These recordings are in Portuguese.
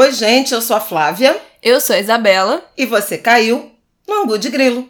Oi, gente, eu sou a Flávia. Eu sou a Isabela. E você caiu no Angu de Grilo.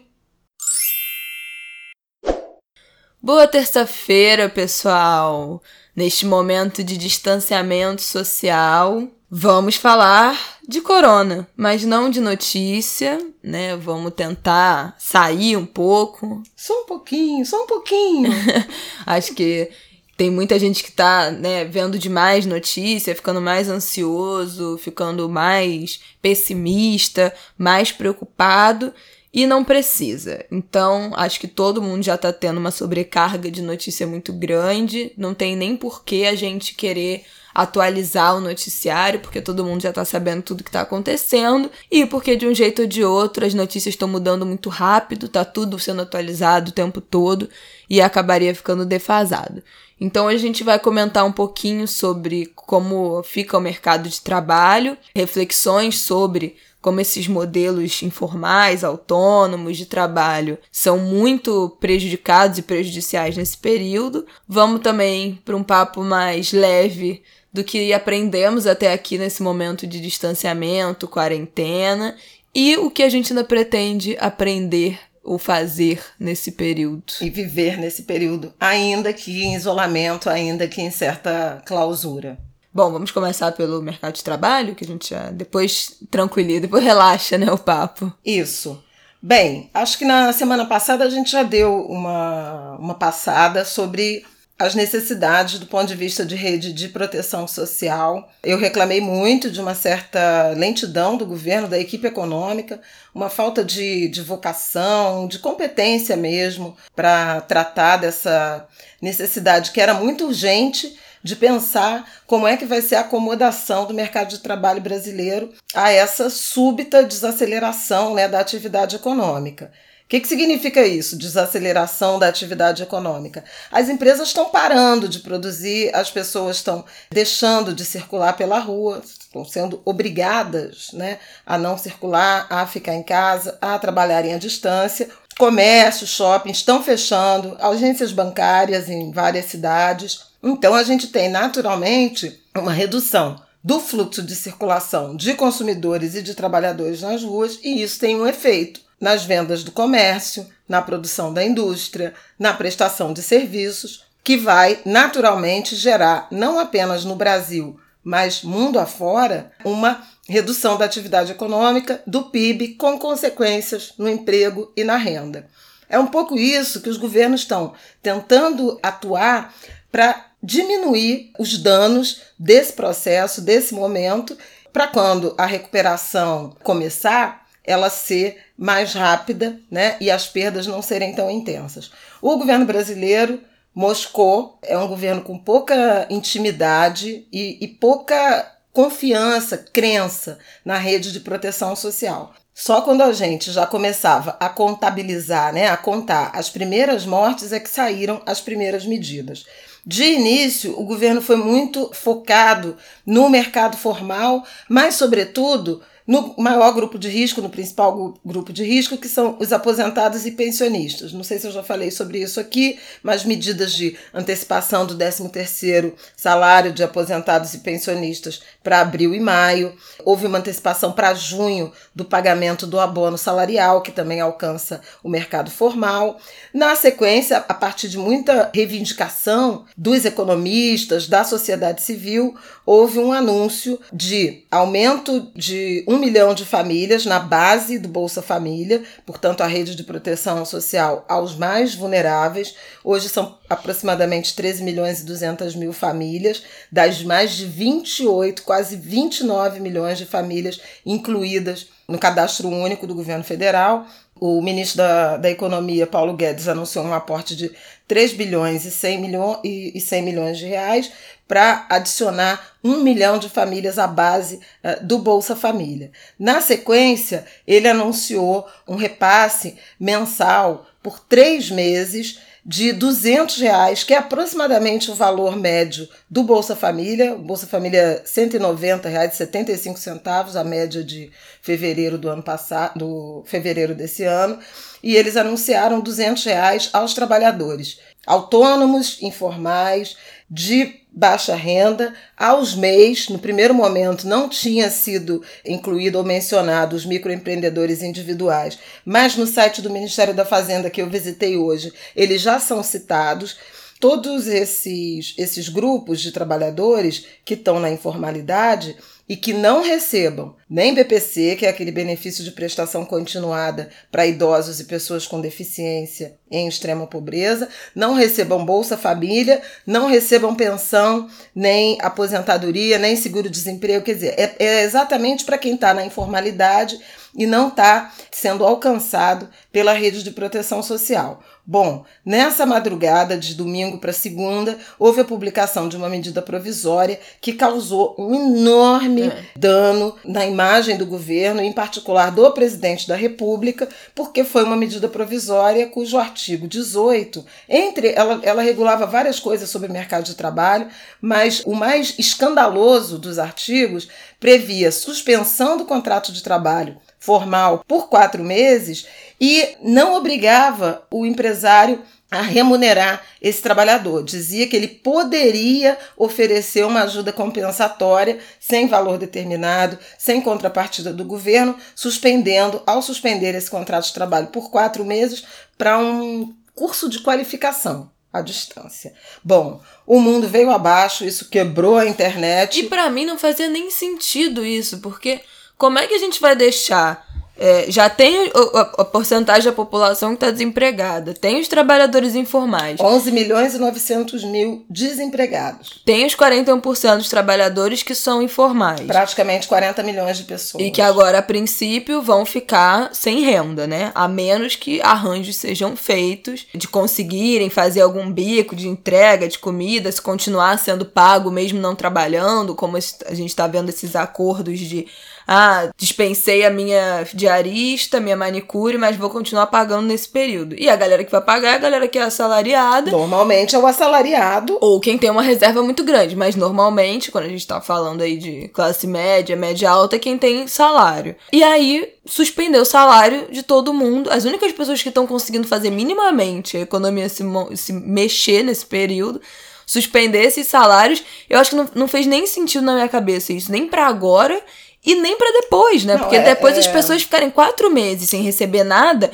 Boa terça-feira, pessoal! Neste momento de distanciamento social, vamos falar de corona, mas não de notícia, né? Vamos tentar sair um pouco. Só um pouquinho, só um pouquinho. Acho que tem muita gente que tá, né, vendo demais notícia, ficando mais ansioso, ficando mais pessimista, mais preocupado e não precisa. Então, acho que todo mundo já tá tendo uma sobrecarga de notícia muito grande, não tem nem por que a gente querer atualizar o noticiário, porque todo mundo já tá sabendo tudo que tá acontecendo, e porque de um jeito ou de outro as notícias estão mudando muito rápido, tá tudo sendo atualizado o tempo todo e acabaria ficando defasado. Então a gente vai comentar um pouquinho sobre como fica o mercado de trabalho, reflexões sobre como esses modelos informais, autônomos de trabalho são muito prejudicados e prejudiciais nesse período. Vamos também para um papo mais leve do que aprendemos até aqui nesse momento de distanciamento, quarentena e o que a gente ainda pretende aprender ou fazer nesse período. E viver nesse período, ainda que em isolamento, ainda que em certa clausura. Bom, vamos começar pelo mercado de trabalho, que a gente já depois tranquiliza, depois relaxa, né, o papo. Isso. Bem, acho que na semana passada a gente já deu uma, uma passada sobre as necessidades do ponto de vista de rede de proteção social. Eu reclamei muito de uma certa lentidão do governo, da equipe econômica, uma falta de, de vocação, de competência mesmo para tratar dessa necessidade que era muito urgente de pensar como é que vai ser a acomodação do mercado de trabalho brasileiro a essa súbita desaceleração né, da atividade econômica. O que, que significa isso? Desaceleração da atividade econômica. As empresas estão parando de produzir, as pessoas estão deixando de circular pela rua, estão sendo obrigadas né, a não circular, a ficar em casa, a trabalharem à distância. Comércios, shoppings estão fechando, agências bancárias em várias cidades. Então a gente tem naturalmente uma redução do fluxo de circulação de consumidores e de trabalhadores nas ruas, e isso tem um efeito nas vendas do comércio, na produção da indústria, na prestação de serviços, que vai naturalmente gerar, não apenas no Brasil, mas mundo afora, uma redução da atividade econômica, do PIB, com consequências no emprego e na renda. É um pouco isso que os governos estão tentando atuar para diminuir os danos desse processo, desse momento, para quando a recuperação começar, ela ser mais rápida né, e as perdas não serem tão intensas. O governo brasileiro moscou, é um governo com pouca intimidade e, e pouca confiança, crença na rede de proteção social. Só quando a gente já começava a contabilizar, né, a contar as primeiras mortes, é que saíram as primeiras medidas. De início, o governo foi muito focado no mercado formal, mas, sobretudo, no maior grupo de risco, no principal grupo de risco, que são os aposentados e pensionistas. Não sei se eu já falei sobre isso aqui, mas medidas de antecipação do 13º salário de aposentados e pensionistas para abril e maio. Houve uma antecipação para junho do pagamento do abono salarial, que também alcança o mercado formal. Na sequência, a partir de muita reivindicação dos economistas, da sociedade civil, houve um anúncio de aumento de um milhão de famílias na base do Bolsa Família, portanto, a rede de proteção social aos mais vulneráveis. Hoje são aproximadamente 13 milhões e 200 mil famílias, das mais de 28, quase 29 milhões de famílias incluídas no cadastro único do governo federal. O ministro da, da Economia, Paulo Guedes, anunciou um aporte de 3 bilhões e 100, milhões, e, e 100 milhões de reais para adicionar um milhão de famílias à base uh, do Bolsa Família. Na sequência, ele anunciou um repasse mensal por três meses de 200 reais, que é aproximadamente o valor médio do Bolsa Família. Bolsa Família 190 reais, 75 centavos, a média de fevereiro do ano passado, do fevereiro desse ano. E eles anunciaram 200 reais aos trabalhadores autônomos, informais, de baixa renda, aos MEIs, no primeiro momento não tinha sido incluído ou mencionado os microempreendedores individuais, mas no site do Ministério da Fazenda que eu visitei hoje, eles já são citados. Todos esses, esses grupos de trabalhadores que estão na informalidade, e que não recebam nem BPC, que é aquele benefício de prestação continuada para idosos e pessoas com deficiência em extrema pobreza, não recebam Bolsa Família, não recebam pensão, nem aposentadoria, nem seguro-desemprego. Quer dizer, é, é exatamente para quem está na informalidade e não está sendo alcançado pela rede de proteção social. Bom, nessa madrugada de domingo para segunda, houve a publicação de uma medida provisória que causou um enorme é. dano na imagem do governo, em particular do presidente da República, porque foi uma medida provisória cujo artigo 18, entre ela, ela regulava várias coisas sobre o mercado de trabalho, mas o mais escandaloso dos artigos previa suspensão do contrato de trabalho formal por quatro meses e não obrigava o empresário a remunerar esse trabalhador. Dizia que ele poderia oferecer uma ajuda compensatória sem valor determinado, sem contrapartida do governo, suspendendo, ao suspender esse contrato de trabalho por quatro meses, para um curso de qualificação à distância. Bom, o mundo veio abaixo, isso quebrou a internet. E para mim não fazia nem sentido isso, porque como é que a gente vai deixar é, já tem a, a, porcentagem da população que está desempregada, tem os trabalhadores informais. 11 milhões e 900 mil desempregados. Tem os 41% dos trabalhadores que são informais. Praticamente 40 milhões de pessoas. E que agora, a princípio, vão ficar sem renda, né? A menos que arranjos sejam feitos de conseguirem fazer algum bico de entrega de comida, se continuar sendo pago mesmo não trabalhando, como a gente está vendo esses acordos de ah, dispensei a minha diarista, minha manicure, mas vou continuar pagando nesse período. E a galera que vai pagar é a galera que é assalariada. Normalmente é o assalariado. Ou quem tem uma reserva muito grande, mas normalmente, quando a gente tá falando aí de classe média, média alta, é quem tem salário. E aí, suspendeu o salário de todo mundo. As únicas pessoas que estão conseguindo fazer minimamente a economia se, se mexer nesse período suspender esses salários, eu acho que não, não fez nem sentido na minha cabeça isso, nem para agora e nem para depois, né? Não, Porque é, depois é... as pessoas ficarem quatro meses sem receber nada.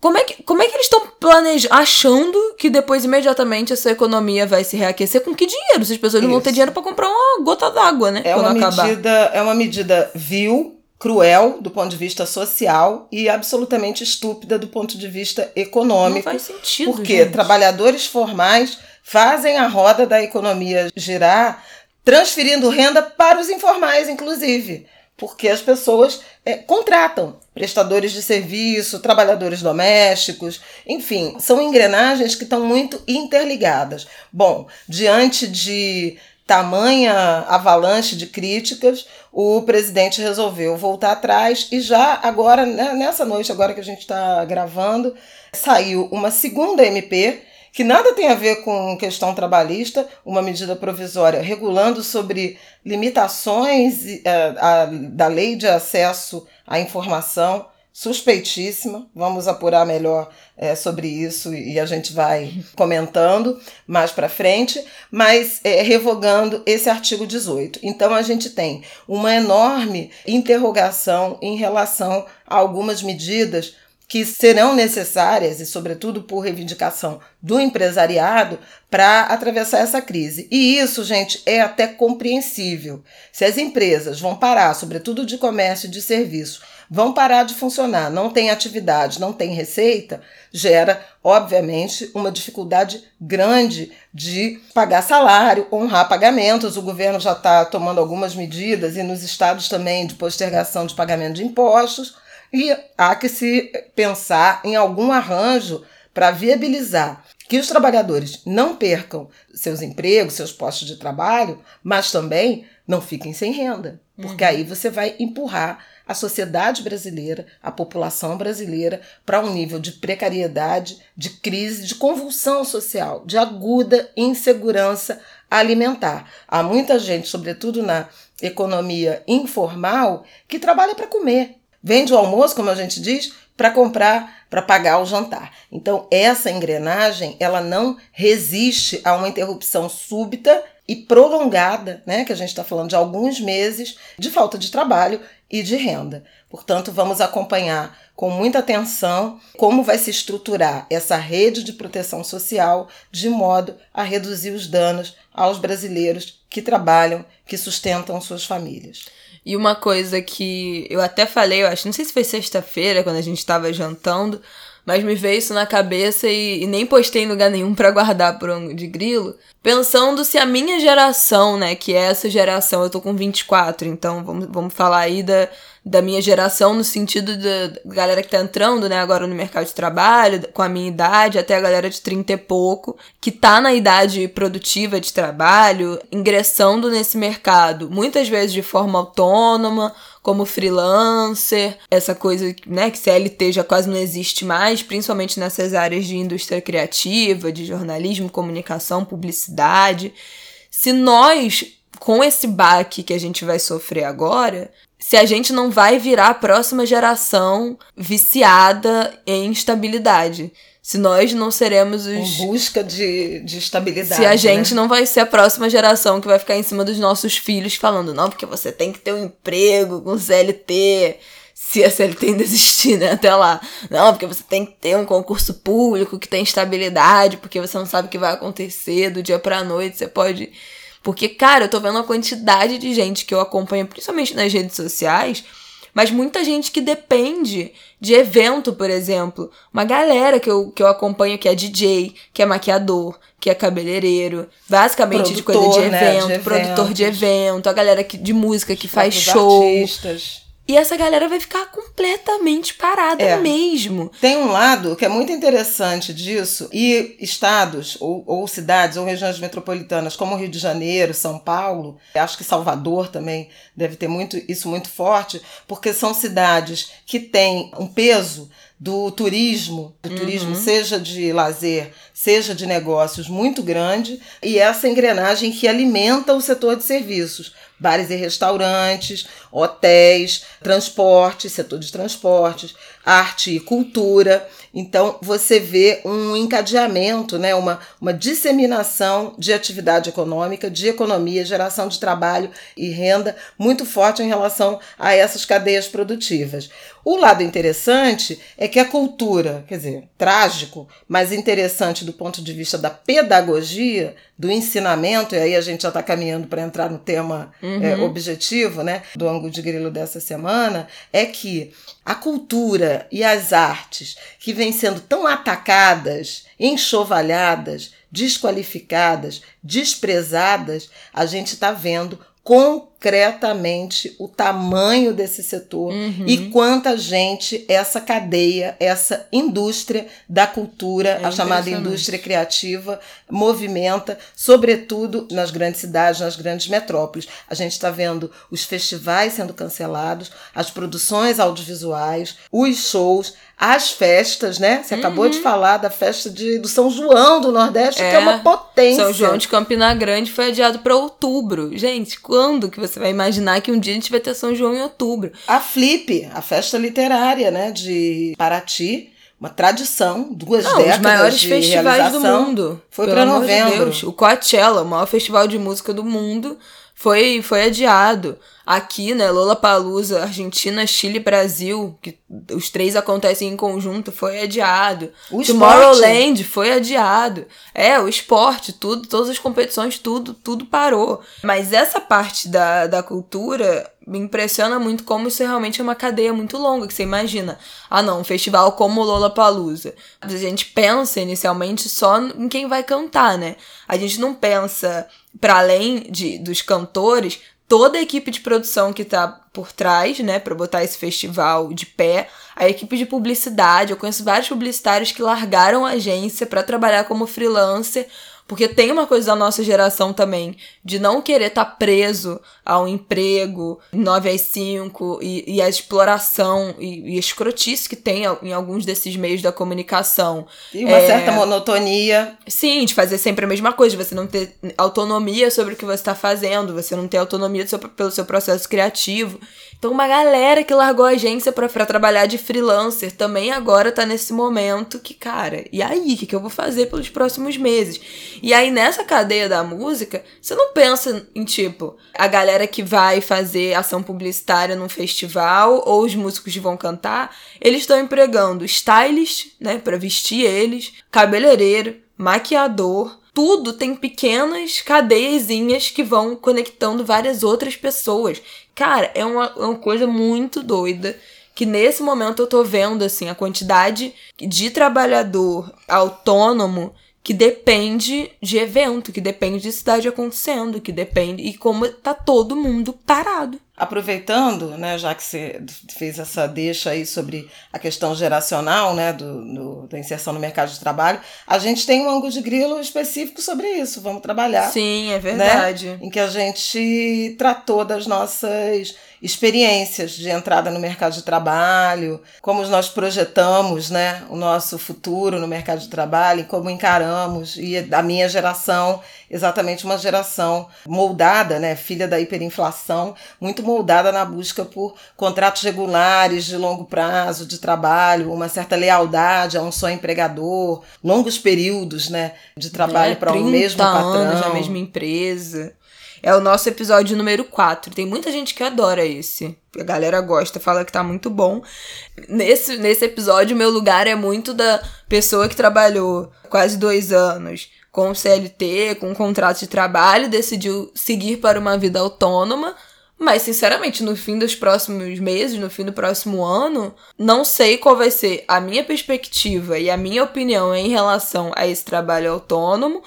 Como é que, como é que eles estão planejando, achando que depois imediatamente essa economia vai se reaquecer? Com que dinheiro? Se as pessoas Isso. não vão ter dinheiro para comprar uma gota d'água, né? É uma, medida, é uma medida vil, cruel do ponto de vista social e absolutamente estúpida do ponto de vista econômico. Não faz sentido. Porque gente. trabalhadores formais fazem a roda da economia girar, transferindo renda para os informais, inclusive porque as pessoas é, contratam prestadores de serviço, trabalhadores domésticos, enfim, são engrenagens que estão muito interligadas. Bom, diante de tamanha avalanche de críticas, o presidente resolveu voltar atrás e já agora, né, nessa noite, agora que a gente está gravando, saiu uma segunda MP que nada tem a ver com questão trabalhista, uma medida provisória regulando sobre limitações uh, a, da lei de acesso à informação, suspeitíssima. Vamos apurar melhor é, sobre isso e a gente vai comentando mais para frente, mas é, revogando esse artigo 18. Então a gente tem uma enorme interrogação em relação a algumas medidas que serão necessárias, e sobretudo por reivindicação do empresariado, para atravessar essa crise. E isso, gente, é até compreensível. Se as empresas vão parar, sobretudo de comércio e de serviço, vão parar de funcionar, não tem atividade, não tem receita, gera, obviamente, uma dificuldade grande de pagar salário, honrar pagamentos. O governo já está tomando algumas medidas, e nos estados também, de postergação de pagamento de impostos e há que se pensar em algum arranjo para viabilizar que os trabalhadores não percam seus empregos, seus postos de trabalho, mas também não fiquem sem renda. Porque uhum. aí você vai empurrar a sociedade brasileira, a população brasileira, para um nível de precariedade, de crise, de convulsão social, de aguda insegurança alimentar. Há muita gente, sobretudo na economia informal, que trabalha para comer Vende o almoço, como a gente diz, para comprar, para pagar o jantar. Então, essa engrenagem, ela não resiste a uma interrupção súbita e prolongada, né, que a gente está falando de alguns meses de falta de trabalho e de renda. Portanto, vamos acompanhar com muita atenção como vai se estruturar essa rede de proteção social de modo a reduzir os danos aos brasileiros que trabalham, que sustentam suas famílias. E uma coisa que eu até falei, eu acho, não sei se foi sexta-feira, quando a gente estava jantando, mas me veio isso na cabeça e, e nem postei em lugar nenhum para guardar por um de grilo. Pensando se a minha geração, né, que é essa geração, eu tô com 24, então vamos, vamos falar aí da, da minha geração no sentido da galera que tá entrando, né, agora no mercado de trabalho, com a minha idade, até a galera de 30 e pouco, que tá na idade produtiva de trabalho, ingressando nesse mercado, muitas vezes de forma autônoma, como freelancer, essa coisa, né, que CLT já quase não existe mais, principalmente nessas áreas de indústria criativa, de jornalismo, comunicação, publicidade. Se nós, com esse baque que a gente vai sofrer agora, se a gente não vai virar a próxima geração viciada em estabilidade se nós não seremos os. Em busca de, de estabilidade. Se a né? gente não vai ser a próxima geração que vai ficar em cima dos nossos filhos falando, não, porque você tem que ter um emprego com CLT. Se a CLT ainda existir, né? Até lá. Não, porque você tem que ter um concurso público que tem estabilidade, porque você não sabe o que vai acontecer do dia pra noite. Você pode. Porque, cara, eu tô vendo a quantidade de gente que eu acompanho, principalmente nas redes sociais mas muita gente que depende de evento, por exemplo. Uma galera que eu, que eu acompanho que é DJ, que é maquiador, que é cabeleireiro, basicamente produtor, de coisa de evento, né? de produtor de evento, a galera que, de música que faz show. Artistas. E essa galera vai ficar completamente parada é. mesmo. Tem um lado que é muito interessante disso, e estados, ou, ou, cidades, ou regiões metropolitanas, como Rio de Janeiro, São Paulo, acho que Salvador também deve ter muito isso muito forte, porque são cidades que têm um peso do turismo, do uhum. turismo seja de lazer, seja de negócios muito grande, e essa engrenagem que alimenta o setor de serviços bares e restaurantes, hotéis, transporte, setor de transportes, arte e cultura. Então você vê um encadeamento, né, uma, uma disseminação de atividade econômica, de economia, geração de trabalho e renda muito forte em relação a essas cadeias produtivas. O lado interessante é que a cultura, quer dizer, trágico, mas interessante do ponto de vista da pedagogia, do ensinamento, e aí a gente já está caminhando para entrar no tema uhum. é, objetivo né, do ângulo de grilo dessa semana, é que a cultura e as artes que vêm sendo tão atacadas, enxovalhadas, desqualificadas, desprezadas, a gente está vendo concretamente o tamanho desse setor uhum. e quanta gente essa cadeia, essa indústria da cultura, é a chamada indústria criativa, movimenta, sobretudo nas grandes cidades, nas grandes metrópoles. A gente está vendo os festivais sendo cancelados, as produções audiovisuais, os shows, as festas, né? Você uhum. acabou de uhum. falar da festa de, do São João do Nordeste, é. que é uma potência. São João de Campina Grande foi adiado para outubro. Gente, quando que você vai imaginar que um dia a gente vai ter São João em outubro? A Flip, a festa literária, né, de Paraty, uma tradição, duas Não, décadas os maiores de festivais do mundo. Foi para novembro. De o Coachella, o maior festival de música do mundo, foi foi adiado aqui, né, Lola Palusa, Argentina, Chile, Brasil, que os três acontecem em conjunto, foi adiado. O Tomorrowland esporte. foi adiado. É, o esporte, tudo, todas as competições, tudo, tudo parou. Mas essa parte da, da cultura me impressiona muito como isso realmente é uma cadeia muito longa, que você imagina. Ah, não, um festival como o Lola Palusa. A gente pensa inicialmente só em quem vai cantar, né? A gente não pensa para além de dos cantores, toda a equipe de produção que tá por trás, né, para botar esse festival de pé, a equipe de publicidade, eu conheço vários publicitários que largaram a agência para trabalhar como freelancer porque tem uma coisa da nossa geração também, de não querer estar tá preso a um emprego 9 às 5 e, e a exploração e, e escrotice que tem em alguns desses meios da comunicação. E uma é, certa monotonia. Sim, de fazer sempre a mesma coisa, de você não ter autonomia sobre o que você está fazendo, você não ter autonomia seu, pelo seu processo criativo. Então, uma galera que largou a agência pra trabalhar de freelancer também agora tá nesse momento que, cara, e aí? O que, que eu vou fazer pelos próximos meses? E aí, nessa cadeia da música, você não pensa em, tipo, a galera que vai fazer ação publicitária num festival ou os músicos que vão cantar, eles estão empregando stylist, né, pra vestir eles, cabeleireiro, maquiador, tudo tem pequenas cadeiazinhas que vão conectando várias outras pessoas. Cara, é uma, é uma coisa muito doida. Que nesse momento eu tô vendo, assim, a quantidade de trabalhador autônomo que depende de evento, que depende de cidade acontecendo, que depende. E como tá todo mundo parado. Aproveitando, né, já que você fez essa deixa aí sobre a questão geracional, né, do, do, da inserção no mercado de trabalho, a gente tem um ângulo de grilo específico sobre isso. Vamos trabalhar. Sim, é verdade. Né, em que a gente tratou das nossas experiências de entrada no mercado de trabalho, como nós projetamos né, o nosso futuro no mercado de trabalho e como encaramos. E a minha geração, exatamente uma geração moldada, né, filha da hiperinflação, muito moldada na busca por contratos regulares de longo prazo de trabalho, uma certa lealdade a um só empregador, longos períodos né, de trabalho é, para o mesmo patrão. anos na mesma empresa. É o nosso episódio número 4. Tem muita gente que adora esse. A galera gosta, fala que tá muito bom. Nesse, nesse episódio, meu lugar é muito da pessoa que trabalhou quase dois anos com CLT, com um contrato de trabalho, decidiu seguir para uma vida autônoma. Mas, sinceramente, no fim dos próximos meses, no fim do próximo ano, não sei qual vai ser a minha perspectiva e a minha opinião em relação a esse trabalho autônomo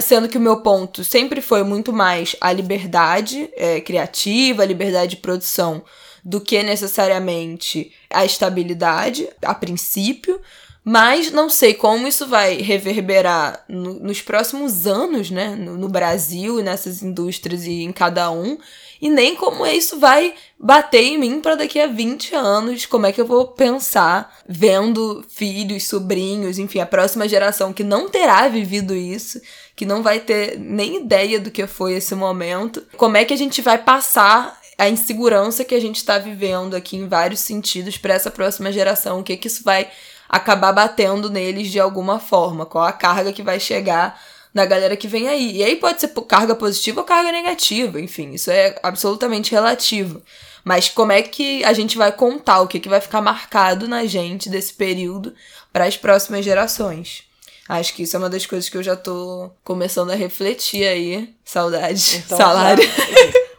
sendo que o meu ponto sempre foi muito mais a liberdade é, criativa, a liberdade de produção, do que necessariamente a estabilidade, a princípio. Mas não sei como isso vai reverberar no, nos próximos anos, né? No, no Brasil, nessas indústrias e em cada um e nem como isso vai bater em mim para daqui a 20 anos, como é que eu vou pensar vendo filhos, sobrinhos, enfim, a próxima geração que não terá vivido isso, que não vai ter nem ideia do que foi esse momento, como é que a gente vai passar a insegurança que a gente está vivendo aqui em vários sentidos para essa próxima geração, o que que isso vai acabar batendo neles de alguma forma, qual a carga que vai chegar da galera que vem aí. E aí pode ser carga positiva ou carga negativa, enfim, isso é absolutamente relativo. Mas como é que a gente vai contar o que, que vai ficar marcado na gente desse período para as próximas gerações? Acho que isso é uma das coisas que eu já tô começando a refletir aí. Saudade. Então, Salário.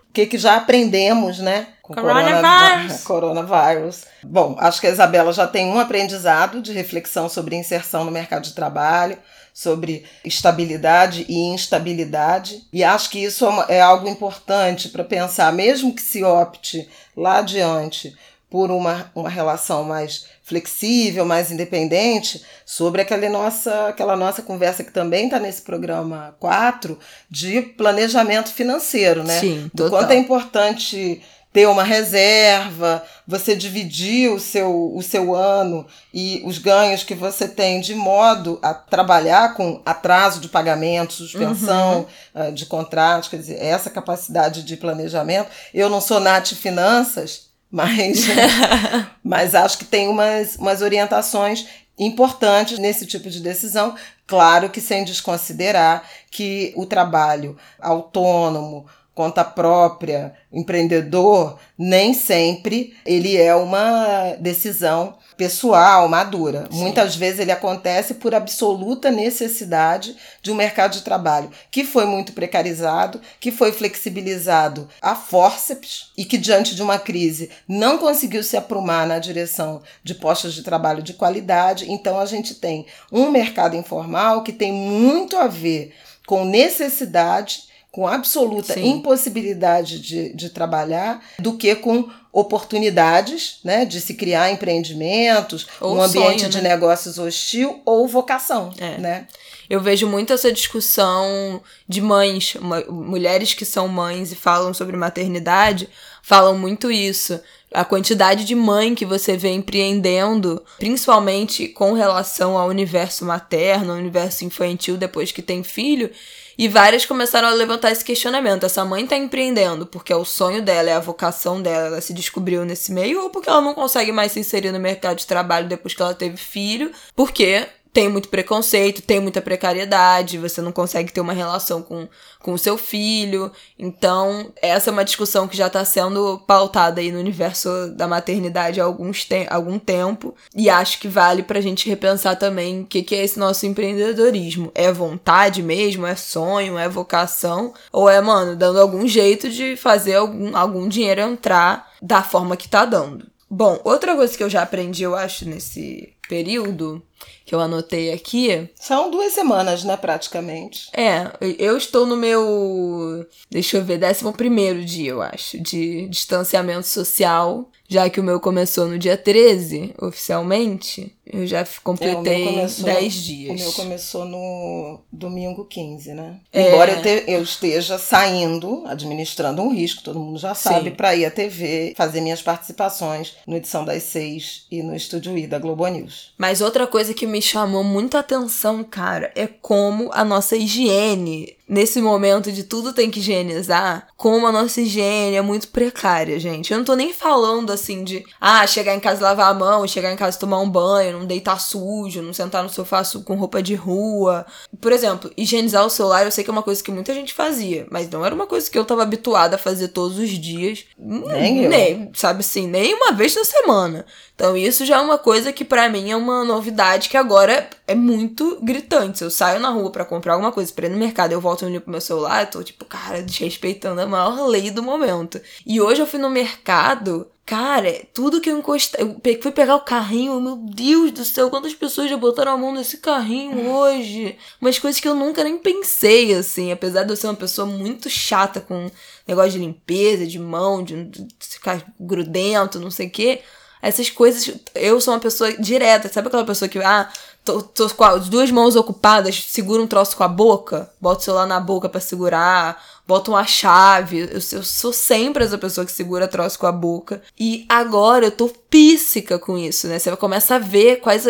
o que, que já aprendemos, né? Com coronavírus. coronavírus. Bom, acho que a Isabela já tem um aprendizado de reflexão sobre inserção no mercado de trabalho sobre estabilidade e instabilidade. E acho que isso é, é algo importante para pensar, mesmo que se opte lá adiante por uma, uma relação mais flexível, mais independente, sobre aquela nossa, aquela nossa conversa que também está nesse programa 4 de planejamento financeiro, né? Sim, Do quanto é importante ter uma reserva, você dividir o seu, o seu ano e os ganhos que você tem de modo a trabalhar com atraso de pagamento, suspensão uhum. uh, de contratos, quer dizer, essa capacidade de planejamento. Eu não sou Nath Finanças, mas, mas acho que tem umas, umas orientações importantes nesse tipo de decisão. Claro que sem desconsiderar que o trabalho autônomo, conta própria, empreendedor, nem sempre ele é uma decisão pessoal, madura. Sim. Muitas vezes ele acontece por absoluta necessidade de um mercado de trabalho que foi muito precarizado, que foi flexibilizado a fórceps e que diante de uma crise não conseguiu se aprumar na direção de postos de trabalho de qualidade. Então a gente tem um mercado informal que tem muito a ver com necessidade com absoluta Sim. impossibilidade de, de trabalhar, do que com oportunidades né, de se criar empreendimentos, ou um ambiente sonho, de né? negócios hostil ou vocação. É. Né? Eu vejo muito essa discussão de mães, mulheres que são mães e falam sobre maternidade, falam muito isso. A quantidade de mãe que você vê empreendendo, principalmente com relação ao universo materno, ao universo infantil depois que tem filho, E várias começaram a levantar esse questionamento. Essa mãe tá empreendendo porque é o sonho dela, é a vocação dela, ela se descobriu nesse meio, ou porque ela não consegue mais se inserir no mercado de trabalho depois que ela teve filho, porque tem muito preconceito, tem muita precariedade, você não consegue ter uma relação com, com o seu filho. Então, essa é uma discussão que já está sendo pautada aí no universo da maternidade há alguns te algum tempo. E acho que vale pra gente repensar também o que, que é esse nosso empreendedorismo. É vontade mesmo? É sonho? É vocação? Ou é, mano, dando algum jeito de fazer algum, algum dinheiro entrar da forma que tá dando? Bom, outra coisa que eu já aprendi, eu acho, nesse período que eu anotei aqui. São duas semanas, né, praticamente. É, eu estou no meu, deixa eu ver, décimo primeiro dia, eu acho, de distanciamento social, já que o meu começou no dia 13, oficialmente. Eu já completei é, 10 dias. O meu começou no domingo 15, né? É. Embora eu, te, eu, esteja saindo, administrando um risco, todo mundo já sabe, para ir à TV, fazer minhas participações no Edição das Seis e no Estúdio I da Globo News. Mas outra coisa que me chamou muita atenção, cara, é como a nossa higiene nesse momento de tudo tem que higienizar, como a nossa higiene é muito precária, gente. Eu não tô nem falando assim de, ah, chegar em casa e lavar a mão, chegar em casa e tomar um banho, não deitar sujo, não sentar no sofá com roupa de rua. Por exemplo, higienizar o celular, eu sei que é uma coisa que muita gente fazia, mas não era uma coisa que eu tava habituada a fazer todos os dias. Nem eu. Nem, sabe assim, nem uma vez na semana. Então isso já é uma coisa que para mim é uma novidade que agora é muito gritante. Se eu saio na rua para comprar alguma coisa, pra ir no mercado, eu volto no pro meu celular, eu tô tipo, cara, desrespeitando a maior lei do momento. E hoje eu fui no mercado, Cara, tudo que eu encostei. Eu fui pegar o carrinho, meu Deus do céu, quantas pessoas já botaram a mão nesse carrinho hoje? Umas coisas que eu nunca nem pensei, assim. Apesar de eu ser uma pessoa muito chata com negócio de limpeza, de mão, de, de ficar grudento, não sei o quê. Essas coisas, eu sou uma pessoa direta, sabe aquela pessoa que, ah, tô, tô com as duas mãos ocupadas, segura um troço com a boca, bota o celular na boca para segurar, bota uma chave. Eu, eu, sou sempre essa pessoa que segura troço com a boca. E agora eu tô píssica com isso, né? Você começa a ver quais.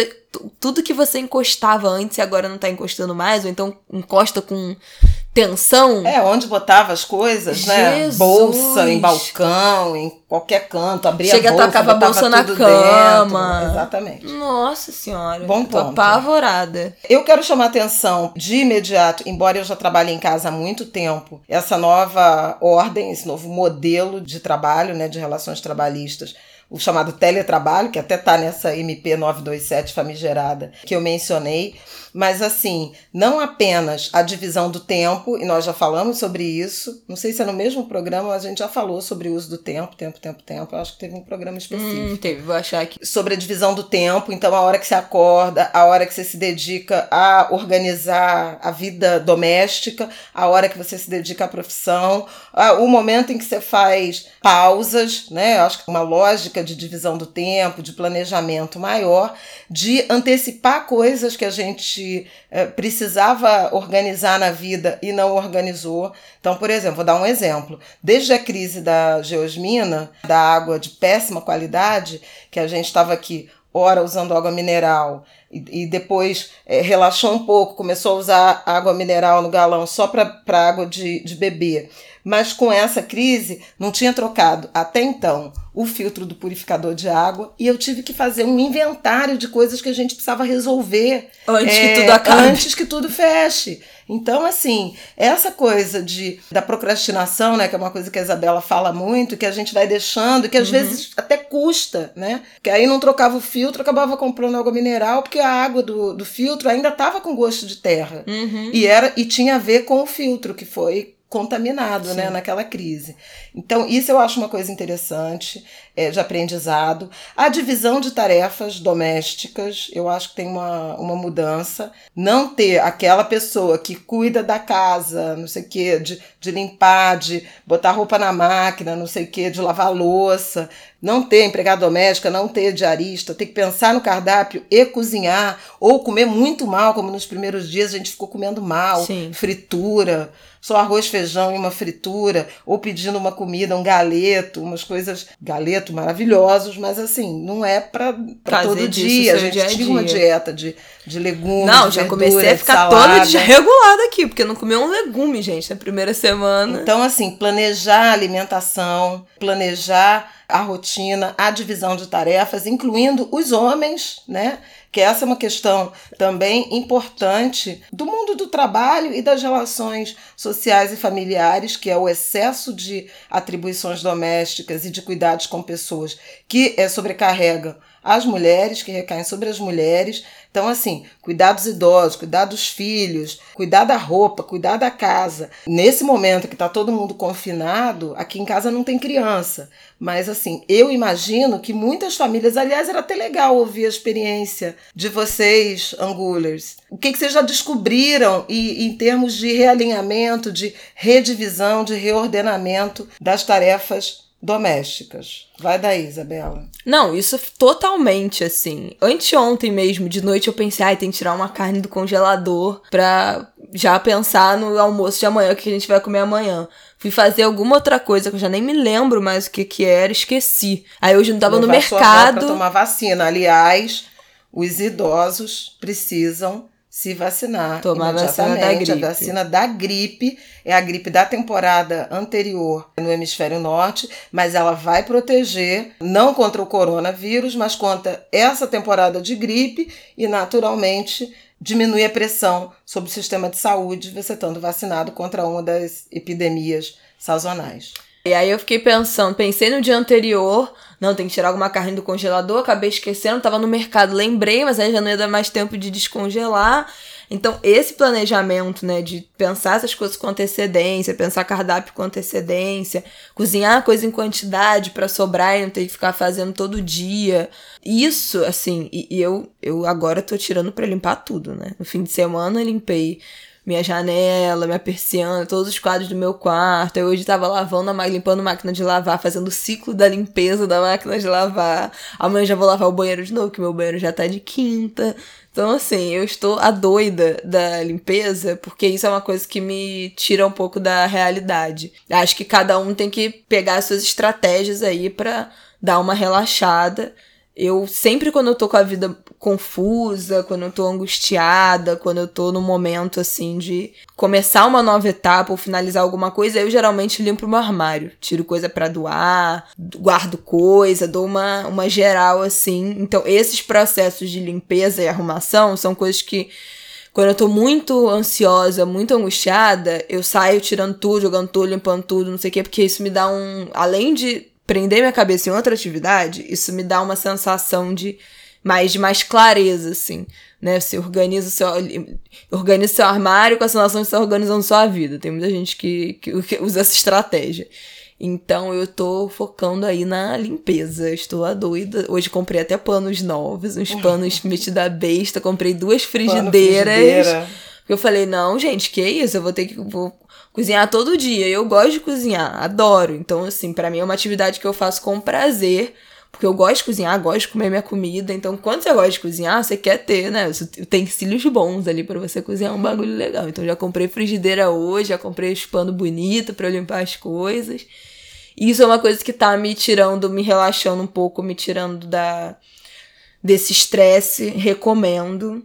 Tudo que você encostava antes e agora não tá encostando mais, ou então encosta com tensão. É, onde botava as coisas, né? Jesus. né? Bolsa, em balcão, em qualquer canto, abria Chega a bolsa, tacava a bolsa na cama. Dentro. Exatamente. Nossa senhora. Bom Tô apavorada. Eu quero chamar atenção de imediato, embora eu já trabalhe em casa há muito tempo, essa nova ordem, esse novo modelo de trabalho, né, de relações trabalhistas, o chamado teletrabalho, que até está nessa MP 927 famigerada que eu mencionei, mas assim, não apenas a divisão do tempo, e nós já falamos sobre isso, não sei se é no mesmo programa, mas a gente já falou sobre o uso do tempo, tempo, tempo, tempo, eu acho que teve um programa específico. Hum, teve, vou achar aqui. Sobre a divisão do tempo, então a hora que você acorda, a hora que você se dedica a organizar a vida doméstica, a hora que você se dedica à profissão, o momento em que você faz pausas, né? Acho que uma lógica de divisão do tempo, de planejamento maior, de antecipar coisas que a gente é, precisava organizar na vida e não organizou. Então, por exemplo, vou dar um exemplo. Desde a crise da geosmina, da água de péssima qualidade, que a gente estava aqui, ora usando água mineral, e, e depois é, relaxou um pouco, começou a usar água mineral no galão só para água de, de beber mas com essa crise não tinha trocado até então o filtro do purificador de água e eu tive que fazer um inventário de coisas que a gente precisava resolver antes é, que tudo acabe. antes que tudo feche. Então, assim, essa coisa de da procrastinação, né, que é uma coisa que a Isabela fala muito, que a gente vai deixando, que às uhum. vezes até custa, né? Que aí não trocava o filtro, acabava comprando água mineral, porque a água do, do filtro ainda estava com gosto de terra. Uhum. E era e tinha a ver com o filtro que foi contaminado né, naquela crise. Então, isso eu acho uma coisa interessante é, de aprendizado. A divisão de tarefas domésticas, eu acho que tem uma, uma mudança. Não ter aquela pessoa que cuida da casa, não sei o quê, de, de limpar, de botar roupa na máquina, não sei o quê, de lavar louça. Não ter empregada doméstica, não ter diarista, ter que pensar no cardápio e cozinhar, ou comer muito mal, como nos primeiros dias a gente ficou comendo mal, Sim. fritura só arroz, feijão e uma fritura, ou pedindo uma comida, um galeto, umas coisas, galeto maravilhosos, mas assim, não é para todo dia. A gente dia tinha uma dieta de, de legumes. Não, já verdura, comecei a ficar toda desregulada aqui, porque eu não comi um legume, gente, na primeira semana. Então, assim, planejar a alimentação, planejar a rotina, a divisão de tarefas, incluindo os homens, né? Que essa é uma questão também importante do mundo do trabalho e das relações sociais e familiares, que é o excesso de atribuições domésticas e de cuidados com pessoas que é, sobrecarrega as mulheres, que recaem sobre as mulheres. Então, assim, cuidar dos idosos, cuidar dos filhos, cuidar da roupa, cuidar da casa. Nesse momento que está todo mundo confinado, aqui em casa não tem criança. Mas, assim, eu imagino que muitas famílias, aliás, era até legal ouvir a experiência de vocês, Angulers. O que, que vocês já descobriram e, em termos de realinhamento, de redivisão, de reordenamento das tarefas domésticas. Vai daí, Isabela. Não, isso totalmente assim. Anteontem mesmo, de noite, eu pensei, ai, tem que tirar uma carne do congelador pra já pensar no almoço de amanhã, o que a gente vai comer amanhã. Fui fazer alguma outra coisa que eu já nem me lembro mais o que que era, esqueci. Aí hoje não tava Levar no mercado. Pra tomar vacina. Aliás, os idosos precisam se vacinar. Tomar a vacina da gripe. A vacina da gripe é a gripe da temporada anterior no hemisfério norte, mas ela vai proteger não contra o coronavírus, mas contra essa temporada de gripe e, naturalmente, diminui a pressão sobre o sistema de saúde você estando vacinado contra uma das epidemias sazonais. E aí eu fiquei pensando, pensei no dia anterior, não, tem que tirar alguma carne do congelador, acabei esquecendo, tava no mercado, lembrei, mas aí já não ia dar mais tempo de descongelar. Então, esse planejamento, né, de pensar essas coisas com antecedência, pensar cardápio com antecedência, cozinhar coisa em quantidade para sobrar e não ter que ficar fazendo todo dia. Isso, assim, e, e eu, eu agora tô tirando para limpar tudo, né? No fim de semana eu limpei minha janela, minha persiana, todos os quadros do meu quarto. Eu hoje tava lavando, limpando a máquina de lavar, fazendo o ciclo da limpeza da máquina de lavar. Amanhã já vou lavar o banheiro de novo, que meu banheiro já tá de quinta. Então, assim, eu estou a doida da limpeza, porque isso é uma coisa que me tira um pouco da realidade. Acho que cada um tem que pegar suas estratégias aí para dar uma relaxada eu sempre quando eu tô com a vida confusa, quando eu tô angustiada, quando eu tô no momento assim de começar uma nova etapa ou finalizar alguma coisa, eu geralmente limpo o meu armário, tiro coisa para doar, guardo coisa, dou uma uma geral assim. Então, esses processos de limpeza e arrumação são coisas que quando eu tô muito ansiosa, muito angustiada, eu saio tirando tudo, jogando tudo, limpando tudo, não sei o quê, porque isso me dá um. Além de prender minha cabeça em outra atividade, isso me dá uma sensação de mais de mais clareza, assim, né? Você organiza o seu, organiza seu armário com a sensação de estar organizando sua vida. Tem muita gente que, que usa essa estratégia. Então eu tô focando aí na limpeza. Estou a doida. Hoje comprei até panos novos, uns panos metida besta. Comprei duas frigideiras. Eu falei, não, gente, que isso? Eu vou ter que. Vou cozinhar todo dia. Eu gosto de cozinhar, adoro. Então, assim, para mim é uma atividade que eu faço com prazer. Porque eu gosto de cozinhar, gosto de comer minha comida. Então, quando você gosta de cozinhar, você quer ter, né? Utensílios bons ali para você cozinhar um bagulho legal. Então, já comprei frigideira hoje, já comprei os pano bonito para limpar as coisas. E isso é uma coisa que tá me tirando, me relaxando um pouco, me tirando da desse estresse. Recomendo.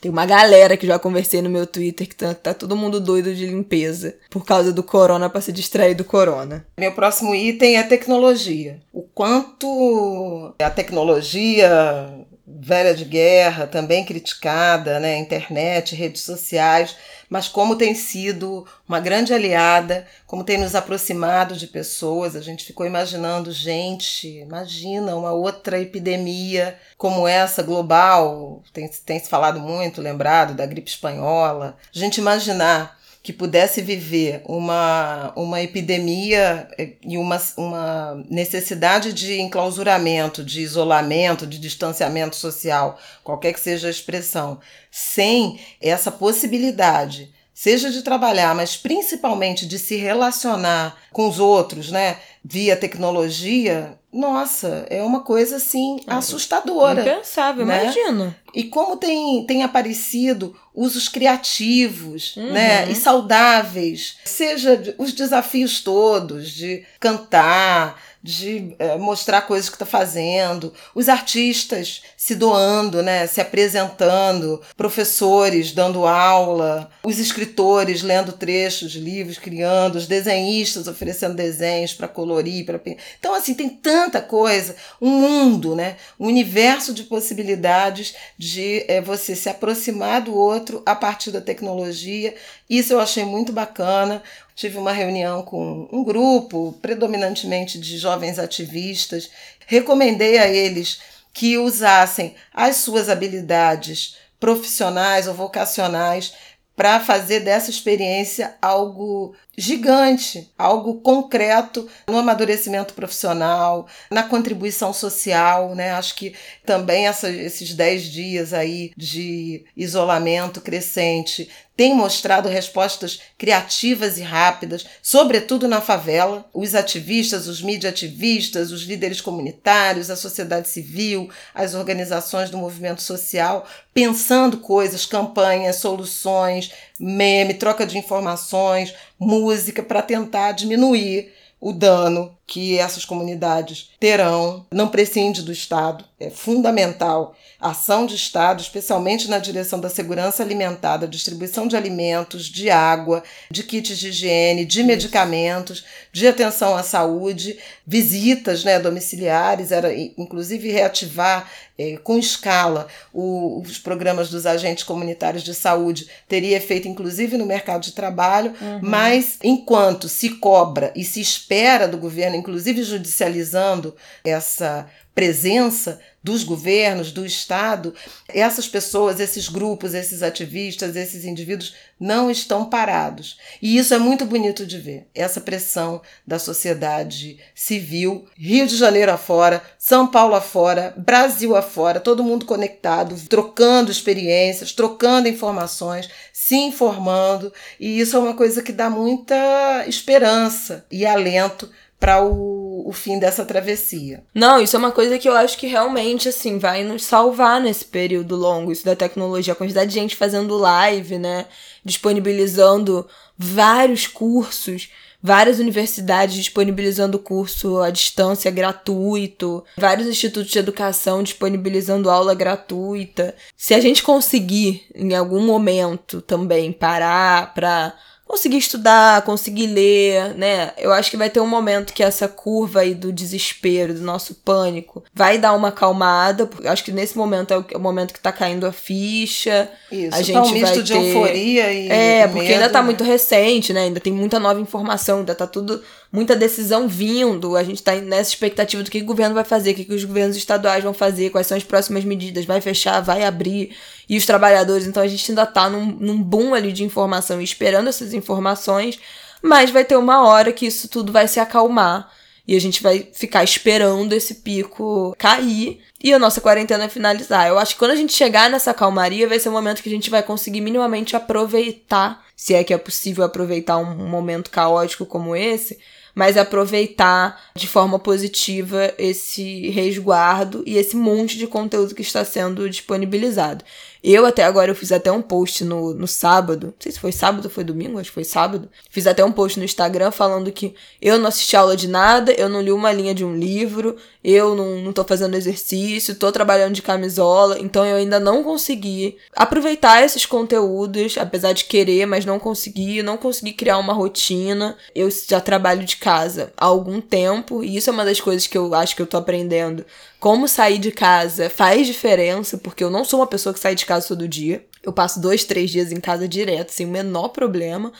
Tem uma galera que já conversei no meu Twitter que tá, tá todo mundo doido de limpeza por causa do corona para se distrair do corona. Meu próximo item é tecnologia. O quanto a tecnologia velha de guerra, também criticada, né, internet, redes sociais, mas como tem sido uma grande aliada, como tem nos aproximado de pessoas. A gente ficou imaginando, gente, imagina uma outra epidemia como essa global, tem, tem se falado muito, lembrado da gripe espanhola. A gente imaginar que pudesse viver uma, uma epidemia eh, e uma, uma necessidade de enclausuramento, de isolamento, de distanciamento social, qualquer que seja a expressão, sem essa possibilidade, seja de trabalhar, mas principalmente de se relacionar com os outros, né? Via tecnologia, nossa, é uma coisa assim é, assustadora. Impensável, né? imagina. E como tem, tem aparecido usos criativos uhum. né, e saudáveis, seja os desafios todos de cantar, de é, mostrar coisas que está fazendo, os artistas se doando, né, se apresentando, professores dando aula, os escritores lendo trechos de livros, criando, os desenhistas oferecendo desenhos para colorir, para então assim tem tanta coisa, um mundo, né, um universo de possibilidades de é, você se aproximar do outro a partir da tecnologia. Isso eu achei muito bacana tive uma reunião com um grupo, predominantemente de jovens ativistas, recomendei a eles que usassem as suas habilidades profissionais ou vocacionais para fazer dessa experiência algo gigante, algo concreto no amadurecimento profissional, na contribuição social, né? Acho que também essa, esses 10 dias aí de isolamento crescente tem mostrado respostas criativas e rápidas, sobretudo na favela. Os ativistas, os mídia ativistas, os líderes comunitários, a sociedade civil, as organizações do movimento social, pensando coisas, campanhas, soluções, meme, troca de informações, música para tentar diminuir o dano que essas comunidades terão. Não prescinde do Estado, é fundamental a ação de Estado, especialmente na direção da segurança alimentar, da distribuição de alimentos, de água, de kits de higiene, de medicamentos, de atenção à saúde, visitas né, domiciliares, era inclusive reativar é, com escala o, os programas dos agentes comunitários de saúde, teria efeito inclusive no mercado de trabalho, uhum. mas enquanto se cobra e se espera do governo, inclusive judicializando essa presença dos governos, do Estado, essas pessoas, esses grupos, esses ativistas, esses indivíduos não estão parados. E isso é muito bonito de ver, essa pressão da sociedade civil, Rio de Janeiro afora, São Paulo afora, Brasil afora, todo mundo conectado, trocando experiências, trocando informações, se informando, e isso é uma coisa que dá muita esperança e alento para o, o fim dessa travessia. Não, isso é uma coisa que eu acho que realmente, assim, vai nos salvar nesse período longo, isso da tecnologia. A quantidade de gente fazendo live, né? Disponibilizando vários cursos, várias universidades disponibilizando curso à distância gratuito, vários institutos de educação disponibilizando aula gratuita. Se a gente conseguir, em algum momento, também parar para conseguir estudar, conseguir ler, né? Eu acho que vai ter um momento que essa curva aí do desespero, do nosso pânico, vai dar uma acalmada. Acho que nesse momento é, é o momento que tá caindo a ficha. Isso, a gente tá um misto vai de ter... euforia e. É, porque medo, ainda tá né? muito recente, né? Ainda tem muita nova informação, ainda tá tudo muita decisão vindo. A gente está nessa expectativa do que o governo vai fazer, o que, os governos estaduais vão fazer, quais são as próximas medidas, vai fechar, vai abrir, e os trabalhadores. Então a gente ainda está num, num boom ali de informação, esperando essas informações, mas vai ter uma hora que isso tudo vai se acalmar. E a gente vai ficar esperando esse pico cair e a nossa quarentena finalizar. Eu acho que quando a gente chegar nessa calmaria, vai ser o momento que a gente vai conseguir minimamente aproveitar, se é que é possível aproveitar um momento caótico como esse, mas aproveitar de forma positiva esse resguardo e esse monte de conteúdo que está sendo disponibilizado. Eu até agora eu fiz até um post no, no sábado, não sei se foi sábado ou foi domingo, acho que foi sábado. Fiz até um post no Instagram falando que eu não assisti aula de nada, eu não li uma linha de um livro, eu não, não tô fazendo exercício, tô trabalhando de camisola, então eu ainda não consegui aproveitar esses conteúdos, apesar de querer, mas não consegui, não consegui criar uma rotina. Eu já trabalho de casa há algum tempo, e isso é uma das coisas que eu acho que eu tô aprendendo como sair de casa faz diferença, porque eu não sou uma pessoa que sai de casa todo dia. Eu passo dois, três dias em casa direto, sem o menor problema.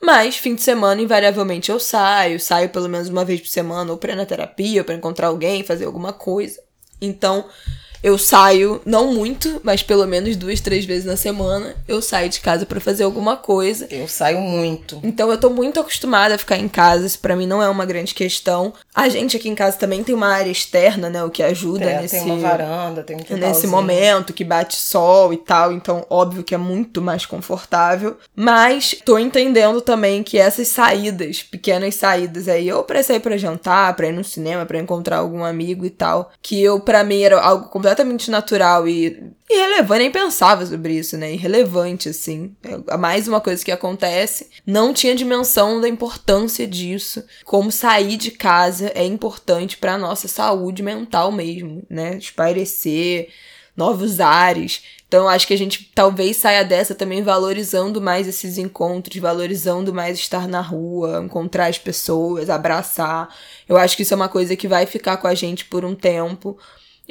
Mas, fim de semana, invariavelmente eu saio. Saio pelo menos uma vez por semana, ou pra ir na terapia, ou pra encontrar alguém, fazer alguma coisa. Então, eu saio, não muito, mas pelo menos duas, três vezes na semana, eu saio de casa para fazer alguma coisa. Eu saio muito. Então eu tô muito acostumada a ficar em casa, isso pra mim não é uma grande questão. A gente aqui em casa também tem uma área externa, né? O que ajuda é, nesse. Tem uma varanda, tem um Nesse momento que bate sol e tal. Então, óbvio que é muito mais confortável. Mas tô entendendo também que essas saídas, pequenas saídas aí, ou pra sair pra jantar, pra ir no cinema, pra encontrar algum amigo e tal, que eu, pra mim, era algo completamente natural e irrelevante, nem pensava sobre isso, né? Irrelevante, assim. É mais uma coisa que acontece. Não tinha dimensão da importância disso. Como sair de casa é importante para nossa saúde mental mesmo, né? Espairecer, novos ares. Então, acho que a gente talvez saia dessa também valorizando mais esses encontros, valorizando mais estar na rua, encontrar as pessoas, abraçar. Eu acho que isso é uma coisa que vai ficar com a gente por um tempo.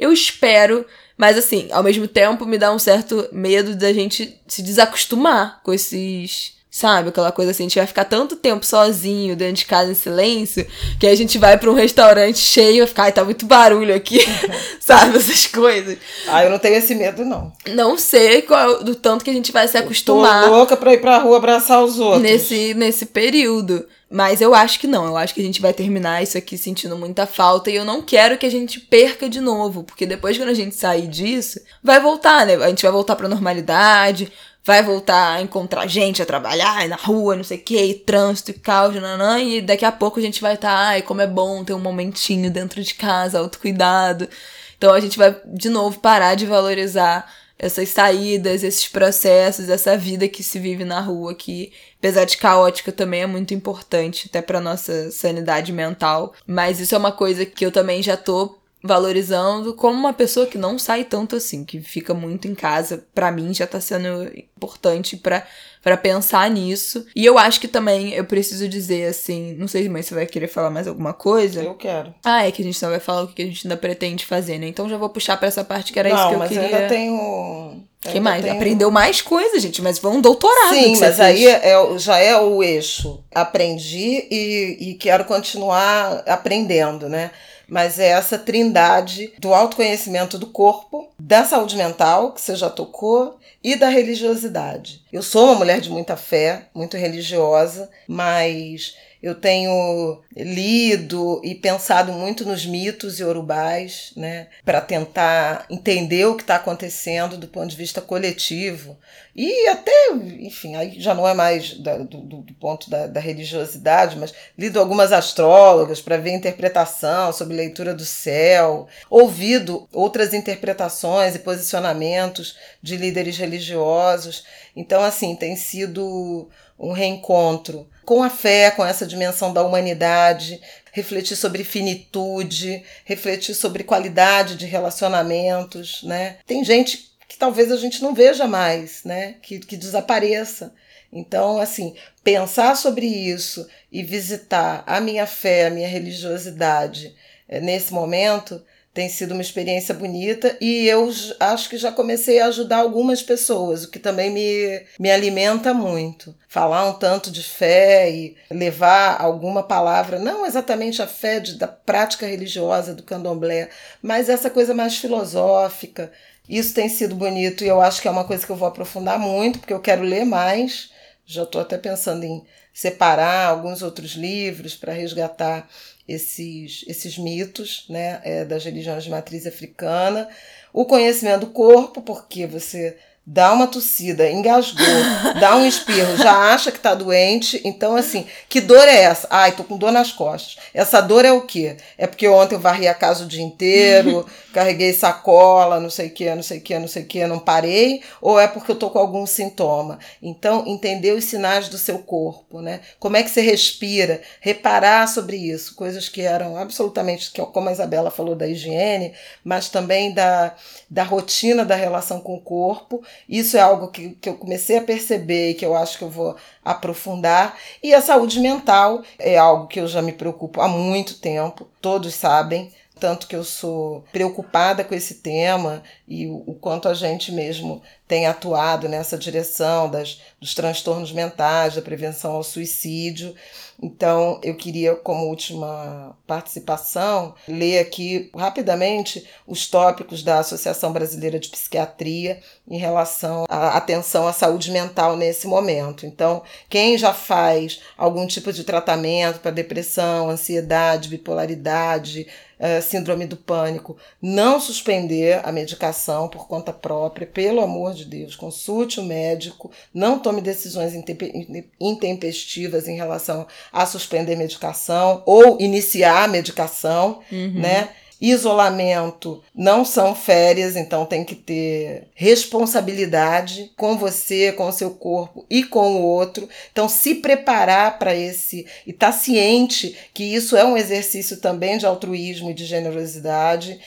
Eu espero mas assim, ao mesmo tempo me dá um certo medo da gente se desacostumar com esses. Sabe? Aquela coisa assim, a gente vai ficar tanto tempo sozinho dentro de casa em silêncio, que a gente vai para um restaurante cheio e vai ficar, ai, tá muito barulho aqui. sabe? Essas coisas. Ah, eu não tenho esse medo, não. Não sei qual, do tanto que a gente vai se acostumar. Eu tô louca pra ir pra rua abraçar os outros. Nesse, nesse período. Mas eu acho que não, eu acho que a gente vai terminar isso aqui sentindo muita falta e eu não quero que a gente perca de novo, porque depois quando a gente sair disso, vai voltar, né? A gente vai voltar pra normalidade, vai voltar a encontrar gente, a trabalhar na rua, não sei o que, trânsito e caos, nanã, e daqui a pouco a gente vai estar, tá, ai, como é bom ter um momentinho dentro de casa, autocuidado. Então a gente vai de novo parar de valorizar essas saídas, esses processos, essa vida que se vive na rua, que, apesar de caótica, também é muito importante, até para nossa sanidade mental. Mas isso é uma coisa que eu também já tô valorizando como uma pessoa que não sai tanto assim, que fica muito em casa, para mim já tá sendo importante para para pensar nisso. E eu acho que também eu preciso dizer assim, não sei se você vai querer falar mais alguma coisa. Eu quero. Ah, é que a gente não vai falar o que a gente ainda pretende fazer, né? Então já vou puxar para essa parte que era não, isso que eu mas queria. Eu ainda tenho que mais? Tenho... Aprendeu mais coisas, gente, mas foi um doutorado. Sim, mas fez. aí é, já é o eixo. Aprendi e, e quero continuar aprendendo, né? Mas é essa trindade do autoconhecimento do corpo, da saúde mental, que você já tocou, e da religiosidade. Eu sou uma mulher de muita fé, muito religiosa, mas eu tenho lido e pensado muito nos mitos iorubais, né, para tentar entender o que está acontecendo do ponto de vista coletivo. E até, enfim, aí já não é mais da, do, do, ponto da, da, religiosidade, mas lido algumas astrólogas para ver interpretação sobre leitura do céu, ouvido outras interpretações e posicionamentos de líderes religiosos. Então, assim, tem sido um reencontro com a fé, com essa dimensão da humanidade, refletir sobre finitude, refletir sobre qualidade de relacionamentos, né? Tem gente que talvez a gente não veja mais, né? Que, que desapareça. Então, assim, pensar sobre isso e visitar a minha fé, a minha religiosidade eh, nesse momento tem sido uma experiência bonita e eu acho que já comecei a ajudar algumas pessoas, o que também me, me alimenta muito. Falar um tanto de fé e levar alguma palavra, não exatamente a fé de, da prática religiosa do candomblé, mas essa coisa mais filosófica. Isso tem sido bonito e eu acho que é uma coisa que eu vou aprofundar muito, porque eu quero ler mais. Já estou até pensando em separar alguns outros livros para resgatar esses, esses mitos né, é, das religiões de matriz africana, o conhecimento do corpo, porque você dá uma tossida, engasgou, dá um espirro, já acha que tá doente. Então, assim, que dor é essa? Ai, tô com dor nas costas. Essa dor é o quê? É porque ontem eu varri a casa o dia inteiro, carreguei sacola, não sei o que, não sei o que, não sei o que, não parei, ou é porque eu tô com algum sintoma? Então, entender os sinais do seu corpo, né? Como é que você respira, reparar sobre isso, coisas que eram absolutamente, como a Isabela falou da higiene, mas também da, da rotina da relação com o corpo. Isso é algo que, que eu comecei a perceber e que eu acho que eu vou aprofundar. E a saúde mental é algo que eu já me preocupo há muito tempo, todos sabem tanto que eu sou preocupada com esse tema e o, o quanto a gente mesmo tem atuado nessa direção das, dos transtornos mentais, da prevenção ao suicídio. Então, eu queria, como última participação, ler aqui rapidamente os tópicos da Associação Brasileira de Psiquiatria em relação à atenção à saúde mental nesse momento. Então, quem já faz algum tipo de tratamento para depressão, ansiedade, bipolaridade, eh, síndrome do pânico, não suspender a medicação por conta própria, pelo amor de Deus, consulte o médico, não tome decisões intempestivas em relação a suspender medicação ou iniciar a medicação, uhum. né? Isolamento não são férias, então tem que ter responsabilidade com você, com o seu corpo e com o outro. Então, se preparar para esse e estar tá ciente que isso é um exercício também de altruísmo e de generosidade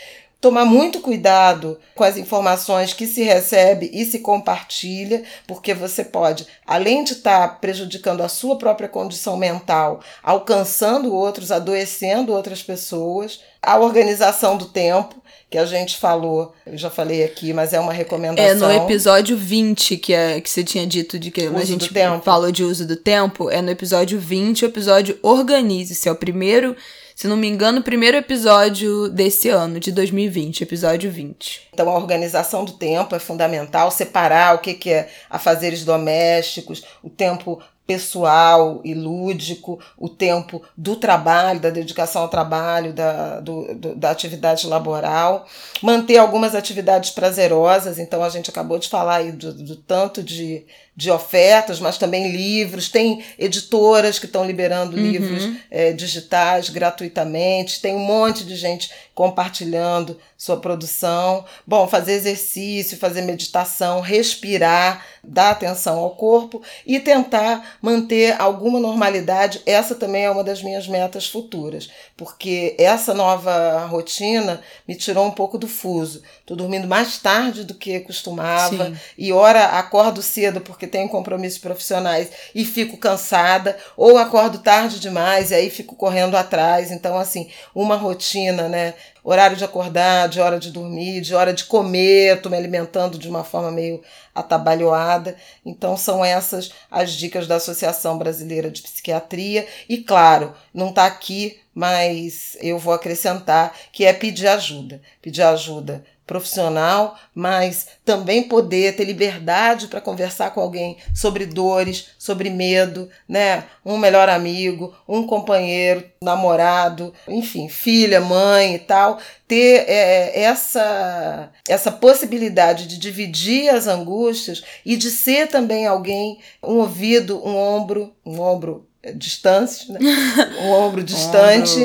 tomar muito cuidado com as informações que se recebe e se compartilha, porque você pode, além de estar tá prejudicando a sua própria condição mental, alcançando outros, adoecendo outras pessoas, a organização do tempo, que a gente falou, eu já falei aqui, mas é uma recomendação. É no episódio 20 que, é, que você tinha dito de que uso a gente falou de uso do tempo, é no episódio 20, o episódio Organize-se, é o primeiro se não me engano, o primeiro episódio desse ano, de 2020, episódio 20. Então, a organização do tempo é fundamental, separar o que, que é afazeres domésticos, o tempo pessoal e lúdico, o tempo do trabalho, da dedicação ao trabalho, da, do, do, da atividade laboral, manter algumas atividades prazerosas, então a gente acabou de falar aí do, do tanto de, de ofertas, mas também livros, tem editoras que estão liberando uhum. livros é, digitais gratuitamente, tem um monte de gente compartilhando sua produção. Bom, fazer exercício, fazer meditação, respirar, dar atenção ao corpo e tentar manter alguma normalidade. Essa também é uma das minhas metas futuras, porque essa nova rotina me tirou um pouco do fuso. Estou dormindo mais tarde do que costumava Sim. e ora acordo cedo porque tenho compromissos profissionais e fico cansada, ou acordo tarde demais e aí fico correndo atrás. Então, assim, uma rotina, né? horário de acordar, de hora de dormir, de hora de comer, estou me alimentando de uma forma meio atabalhoada. Então, são essas as dicas da Associação Brasileira de Psiquiatria. E, claro, não está aqui, mas eu vou acrescentar que é pedir ajuda. Pedir ajuda profissional, mas também poder ter liberdade para conversar com alguém sobre dores, sobre medo, né? Um melhor amigo, um companheiro, namorado, enfim, filha, mãe e tal, ter é, essa essa possibilidade de dividir as angústias e de ser também alguém um ouvido, um ombro, um ombro distante, né? um ombro distante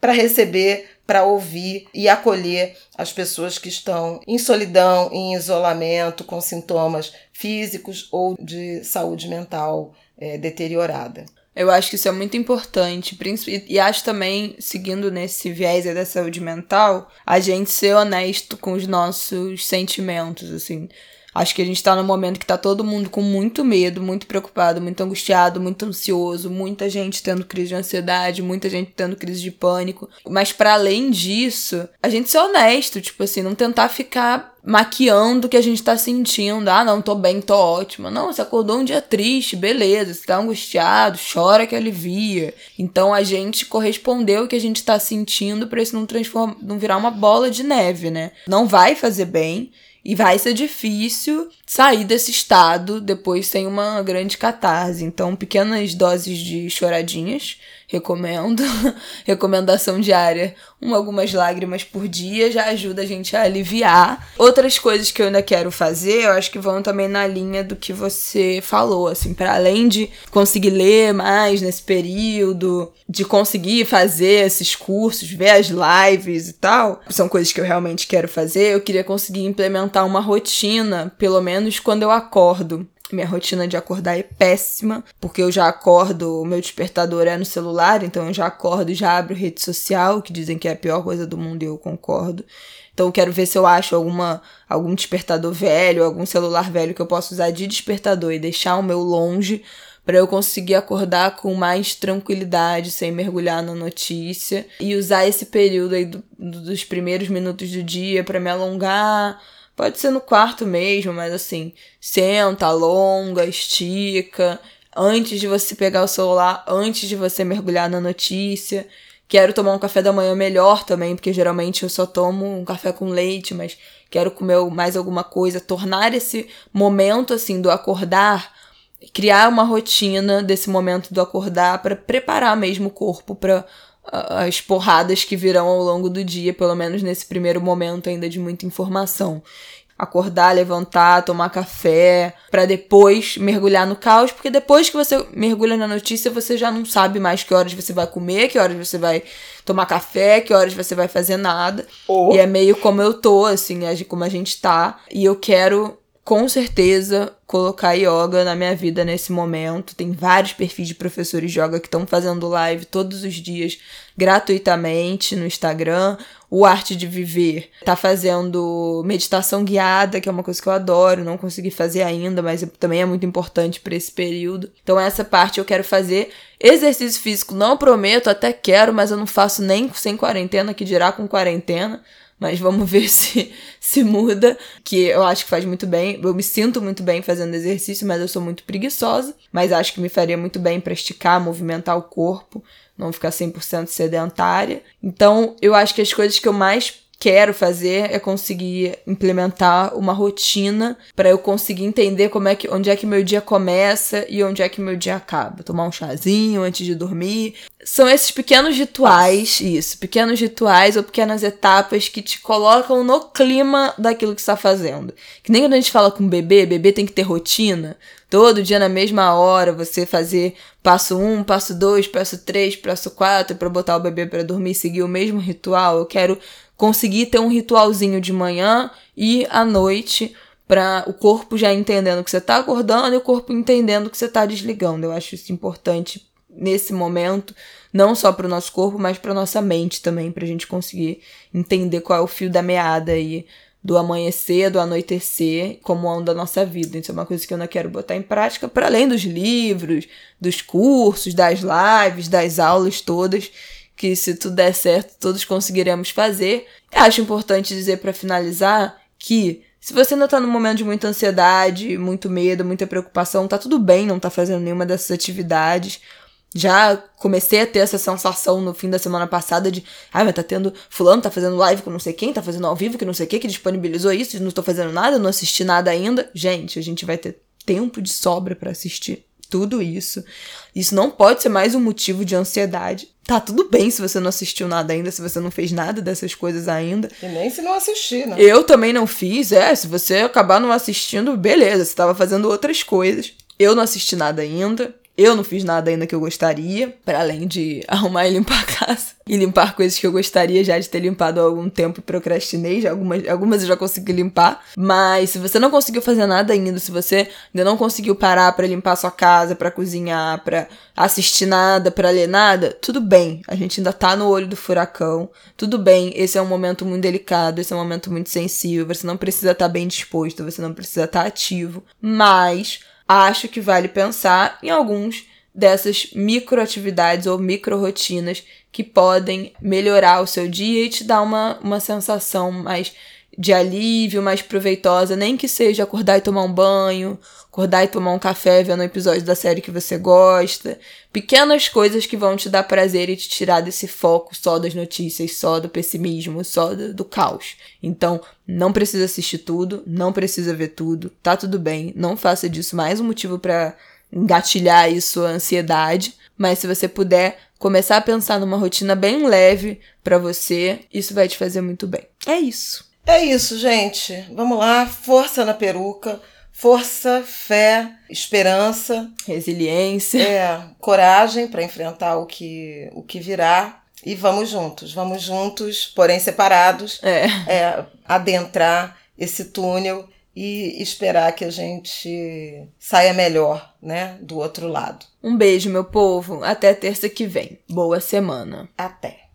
para receber para ouvir e acolher as pessoas que estão em solidão, em isolamento, com sintomas físicos ou de saúde mental é, deteriorada. Eu acho que isso é muito importante, e acho também, seguindo nesse viés da saúde mental, a gente ser honesto com os nossos sentimentos, assim. Acho que a gente tá num momento que tá todo mundo com muito medo, muito preocupado, muito angustiado, muito ansioso, muita gente tendo crise de ansiedade, muita gente tendo crise de pânico. Mas para além disso, a gente ser honesto, tipo assim, não tentar ficar maquiando o que a gente tá sentindo. Ah, não, tô bem, tô ótima. Não, você acordou um dia triste, beleza, você tá angustiado, chora que alivia. Então a gente correspondeu o que a gente tá sentindo para isso não transformar, não virar uma bola de neve, né? Não vai fazer bem. E vai ser difícil sair desse estado depois sem uma grande catarse. Então, pequenas doses de choradinhas recomendo. Recomendação diária: uma, algumas lágrimas por dia já ajuda a gente a aliviar. Outras coisas que eu ainda quero fazer, eu acho que vão também na linha do que você falou, assim, para além de conseguir ler mais nesse período, de conseguir fazer esses cursos, ver as lives e tal, são coisas que eu realmente quero fazer. Eu queria conseguir implementar uma rotina, pelo menos quando eu acordo. Minha rotina de acordar é péssima, porque eu já acordo, o meu despertador é no celular, então eu já acordo e já abro rede social, que dizem que é a pior coisa do mundo e eu concordo. Então eu quero ver se eu acho alguma algum despertador velho, algum celular velho que eu possa usar de despertador e deixar o meu longe para eu conseguir acordar com mais tranquilidade, sem mergulhar na notícia e usar esse período aí do, dos primeiros minutos do dia para me alongar. Pode ser no quarto mesmo, mas assim, senta, alonga, estica, antes de você pegar o celular, antes de você mergulhar na notícia. Quero tomar um café da manhã melhor também, porque geralmente eu só tomo um café com leite, mas quero comer mais alguma coisa, tornar esse momento assim do acordar, criar uma rotina desse momento do acordar para preparar mesmo o corpo para as porradas que virão ao longo do dia, pelo menos nesse primeiro momento ainda de muita informação acordar, levantar, tomar café, para depois mergulhar no caos, porque depois que você mergulha na notícia, você já não sabe mais que horas você vai comer, que horas você vai tomar café, que horas você vai fazer nada. Oh. E é meio como eu tô, assim, como a gente tá. E eu quero com certeza colocar yoga na minha vida nesse momento. Tem vários perfis de professores de yoga que estão fazendo live todos os dias gratuitamente no Instagram. O Arte de Viver tá fazendo meditação guiada, que é uma coisa que eu adoro, não consegui fazer ainda, mas também é muito importante para esse período. Então essa parte eu quero fazer. Exercício físico não prometo, até quero, mas eu não faço nem sem quarentena, que dirá com quarentena mas vamos ver se se muda, que eu acho que faz muito bem. Eu me sinto muito bem fazendo exercício, mas eu sou muito preguiçosa, mas acho que me faria muito bem para esticar, movimentar o corpo, não ficar 100% sedentária. Então, eu acho que as coisas que eu mais quero fazer é conseguir implementar uma rotina para eu conseguir entender como é que onde é que meu dia começa e onde é que meu dia acaba. Tomar um chazinho antes de dormir. São esses pequenos rituais, isso, pequenos rituais ou pequenas etapas que te colocam no clima daquilo que está fazendo. Que nem quando a gente fala com bebê, bebê tem que ter rotina. Todo dia na mesma hora você fazer passo um, passo dois, passo três, passo quatro para botar o bebê para dormir, seguir o mesmo ritual. Eu quero conseguir ter um ritualzinho de manhã e à noite para o corpo já entendendo que você está acordando e o corpo entendendo que você está desligando. Eu acho isso importante nesse momento, não só para o nosso corpo, mas para nossa mente também, para a gente conseguir entender qual é o fio da meada aí do amanhecer, do anoitecer, como anda a nossa vida. Isso é uma coisa que eu não quero botar em prática, para além dos livros, dos cursos, das lives, das aulas todas que se tudo der certo, todos conseguiremos fazer. Eu acho importante dizer para finalizar que se você ainda tá num momento de muita ansiedade, muito medo, muita preocupação, tá tudo bem não tá fazendo nenhuma dessas atividades. Já comecei a ter essa sensação no fim da semana passada de, ah, mas tá tendo, fulano tá fazendo live com não sei quem, tá fazendo ao vivo que não sei o que, que disponibilizou isso, não tô fazendo nada, não assisti nada ainda. Gente, a gente vai ter tempo de sobra para assistir tudo isso. Isso não pode ser mais um motivo de ansiedade. Tá tudo bem se você não assistiu nada ainda, se você não fez nada dessas coisas ainda. E nem se não assistir, né? Eu também não fiz, é. Se você acabar não assistindo, beleza, você tava fazendo outras coisas. Eu não assisti nada ainda. Eu não fiz nada ainda que eu gostaria, para além de arrumar e limpar a casa. E limpar coisas que eu gostaria já de ter limpado há algum tempo e procrastinei. Já algumas, algumas eu já consegui limpar. Mas se você não conseguiu fazer nada ainda, se você ainda não conseguiu parar para limpar sua casa, para cozinhar, para assistir nada, para ler nada, tudo bem. A gente ainda tá no olho do furacão. Tudo bem, esse é um momento muito delicado, esse é um momento muito sensível. Você não precisa estar tá bem disposto, você não precisa estar tá ativo. Mas acho que vale pensar em alguns dessas microatividades ou micro-rotinas que podem melhorar o seu dia e te dar uma, uma sensação mais de alívio, mais proveitosa, nem que seja acordar e tomar um banho, acordar e tomar um café vendo um episódio da série que você gosta. Pequenas coisas que vão te dar prazer e te tirar desse foco só das notícias, só do pessimismo, só do, do caos. Então, não precisa assistir tudo, não precisa ver tudo, tá tudo bem. Não faça disso mais um motivo para engatilhar aí sua ansiedade. Mas se você puder começar a pensar numa rotina bem leve para você, isso vai te fazer muito bem. É isso. É isso, gente. Vamos lá, força na peruca, força, fé, esperança, resiliência, é, coragem para enfrentar o que o que virá e vamos juntos, vamos juntos, porém separados, é. é adentrar esse túnel e esperar que a gente saia melhor, né, do outro lado. Um beijo, meu povo. Até terça que vem. Boa semana. Até.